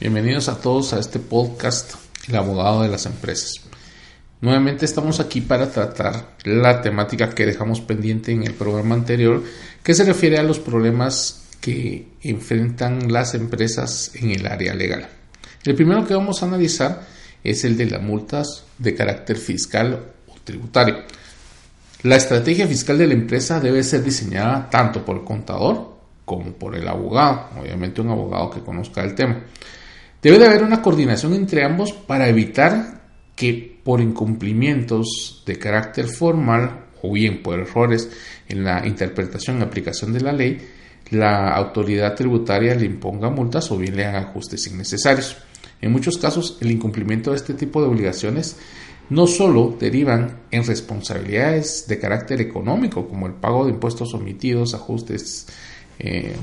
Bienvenidos a todos a este podcast, El abogado de las empresas. Nuevamente estamos aquí para tratar la temática que dejamos pendiente en el programa anterior, que se refiere a los problemas que enfrentan las empresas en el área legal. El primero que vamos a analizar es el de las multas de carácter fiscal o tributario. La estrategia fiscal de la empresa debe ser diseñada tanto por el contador como por el abogado, obviamente un abogado que conozca el tema. Debe de haber una coordinación entre ambos para evitar que por incumplimientos de carácter formal o bien por errores en la interpretación y aplicación de la ley, la autoridad tributaria le imponga multas o bien le haga ajustes innecesarios. En muchos casos, el incumplimiento de este tipo de obligaciones no solo derivan en responsabilidades de carácter económico, como el pago de impuestos omitidos, ajustes, eh,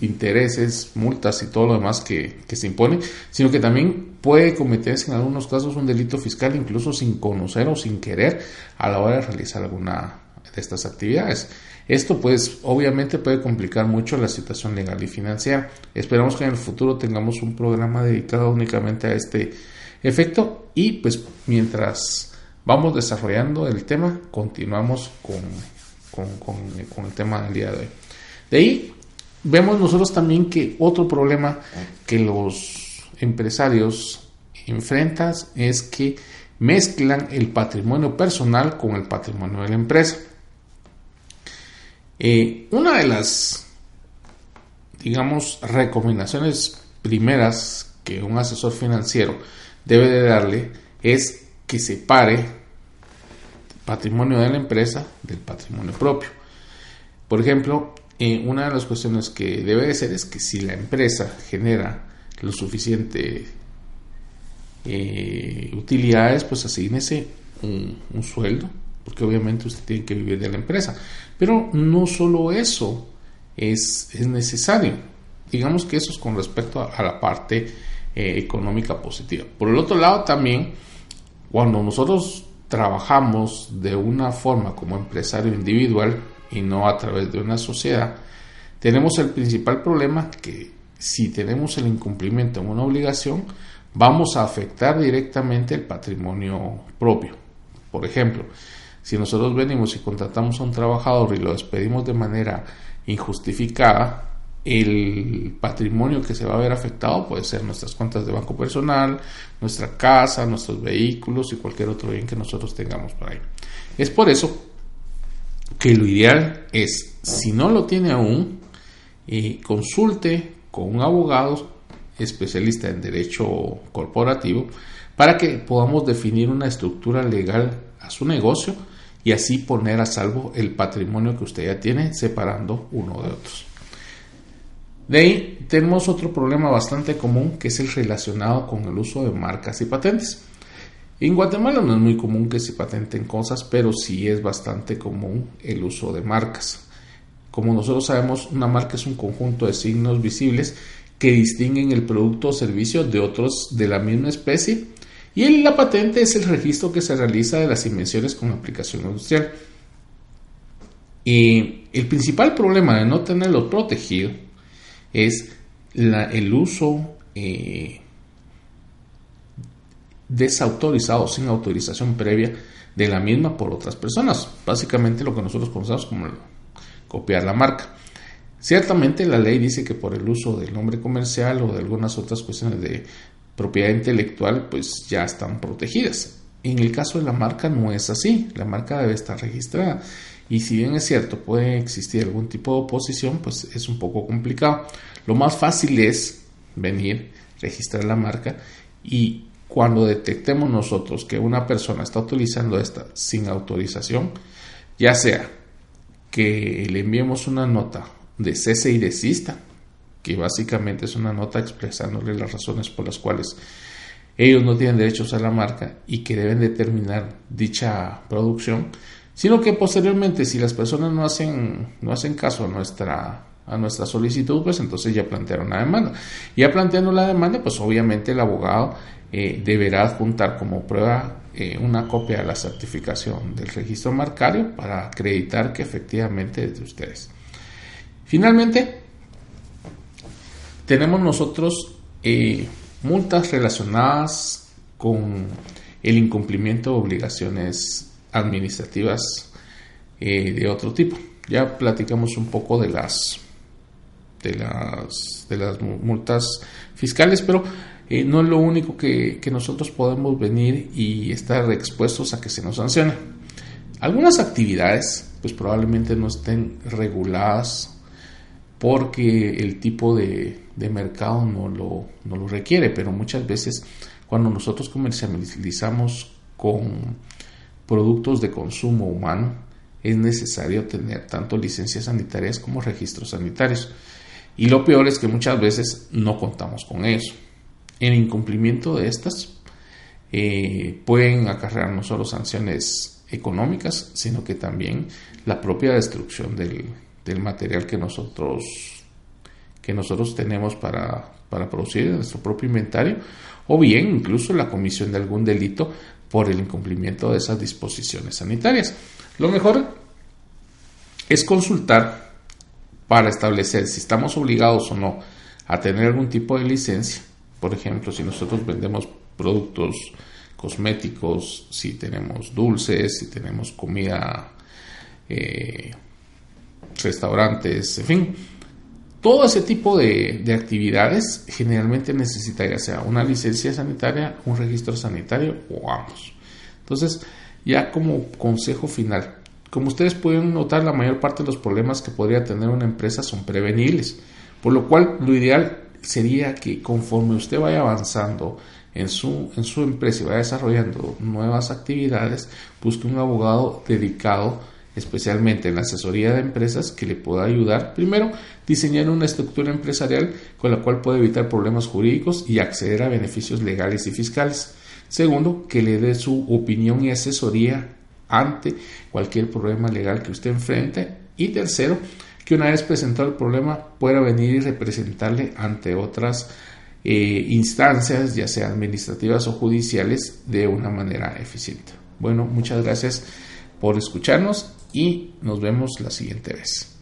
intereses, multas y todo lo demás que, se impone, sino que también puede cometerse en algunos casos un delito fiscal incluso sin conocer o sin querer a la hora de realizar alguna de estas actividades. Esto pues obviamente puede complicar mucho la situación legal y financiera. Esperamos que en el futuro tengamos un programa dedicado únicamente a este efecto y pues mientras vamos desarrollando el tema continuamos con, con, con, el tema del día de hoy. De ahí vemos nosotros también que otro problema que los empresarios enfrentan es que mezclan el patrimonio personal con el patrimonio de la empresa. Eh, una de las, digamos, recomendaciones primeras que un asesor financiero debe de darle es que separe el patrimonio de la empresa del patrimonio propio. Por ejemplo, eh, una de las cuestiones que debe de ser es que si la empresa genera lo suficiente eh, utilidades, pues asígnese un, sueldo porque obviamente usted tiene que vivir de la empresa. Pero no solo eso es, es necesario. Digamos que eso es con respecto a, la parte eh, económica positiva. Por el otro lado también, cuando nosotros trabajamos de una forma como empresario individual y no a través de una sociedad, tenemos el principal problema que si tenemos el incumplimiento en una obligación, vamos a afectar directamente el patrimonio propio. Por ejemplo, si nosotros venimos y contratamos a un trabajador y lo despedimos de manera injustificada, el patrimonio que se va a ver afectado puede ser nuestras cuentas de banco personal, nuestra casa, nuestros vehículos y cualquier otro bien que nosotros tengamos por ahí. Es por eso que lo ideal es, si no lo tiene aún, eh, consulte con un abogado especialista en derecho corporativo para que podamos definir una estructura legal a su negocio y así poner a salvo el patrimonio que usted ya tiene separando uno de otros. De ahí tenemos otro problema bastante común que es el relacionado con el uso de marcas y patentes. En Guatemala no es muy común que se patenten cosas, pero sí es bastante común el uso de marcas. Como nosotros sabemos, una marca es un conjunto de signos visibles que distinguen el producto o servicio de otros de la misma especie y la patente es el registro que se realiza de las invenciones con aplicación industrial. Y el principal problema de no tenerlo protegido es el uso eh, desautorizado, sin autorización previa de la misma por otras personas. Básicamente lo que nosotros conocemos como copiar la marca. Ciertamente la ley dice que por el uso del nombre comercial o de algunas otras cuestiones de propiedad intelectual pues ya están protegidas. En el caso de la marca no es así, la marca debe estar registrada y si bien es cierto puede existir algún tipo de oposición pues es un poco complicado. Lo más fácil es venir, registrar la marca y cuando detectemos nosotros que una persona está utilizando esta sin autorización, ya sea que le enviemos una nota de cese y desista que básicamente es una nota expresándole las razones por las cuales ellos no tienen derechos a la marca y que deben determinar dicha producción, sino que posteriormente si las personas no hacen, no hacen caso a nuestra, a nuestra solicitud, pues entonces ya plantearon la demanda. Ya planteando la demanda, pues obviamente el abogado eh, deberá adjuntar como prueba eh, una copia de la certificación del registro marcario para acreditar que efectivamente es de ustedes. Finalmente, tenemos nosotros eh, multas relacionadas con el incumplimiento de obligaciones administrativas de otro tipo. Ya platicamos un poco de las de las de las multas fiscales, pero eh, no es lo único que, nosotros podemos venir y estar expuestos a que se nos sancione. Algunas actividades, pues probablemente no estén reguladas porque el tipo de, de mercado no lo, no lo requiere, pero muchas veces cuando nosotros comercializamos con productos de consumo humano, es necesario tener tanto licencias sanitarias como registros sanitarios. Y lo peor es que muchas veces no contamos con eso. En incumplimiento de estas eh, pueden acarrear no solo sanciones económicas, sino que también la propia destrucción del, material que nosotros, que nosotros tenemos para, para producir en nuestro propio inventario, o bien incluso la comisión de algún delito por el incumplimiento de esas disposiciones sanitarias. Lo mejor es consultar para establecer si estamos obligados o no a tener algún tipo de licencia por ejemplo, si nosotros vendemos productos cosméticos, si tenemos dulces, si tenemos comida, eh, restaurantes, en fin, todo ese tipo de, de, actividades generalmente necesita ya sea una licencia sanitaria, un registro sanitario o ambos. Entonces, ya como consejo final, como ustedes pueden notar, la mayor parte de los problemas que podría tener una empresa son prevenibles, por lo cual lo ideal sería que conforme usted vaya avanzando en su, en su empresa y vaya desarrollando nuevas actividades, busque un abogado dedicado especialmente en la asesoría de empresas que le pueda ayudar, primero, diseñar una estructura empresarial con la cual pueda evitar problemas jurídicos y acceder a beneficios legales y fiscales. Segundo, que le dé su opinión y asesoría ante cualquier problema legal que usted enfrente. Y tercero, que una vez presentado el problema pueda venir y representarle ante otras eh, instancias, ya sea administrativas o judiciales, de una manera eficiente. Bueno, muchas gracias por escucharnos y nos vemos la siguiente vez.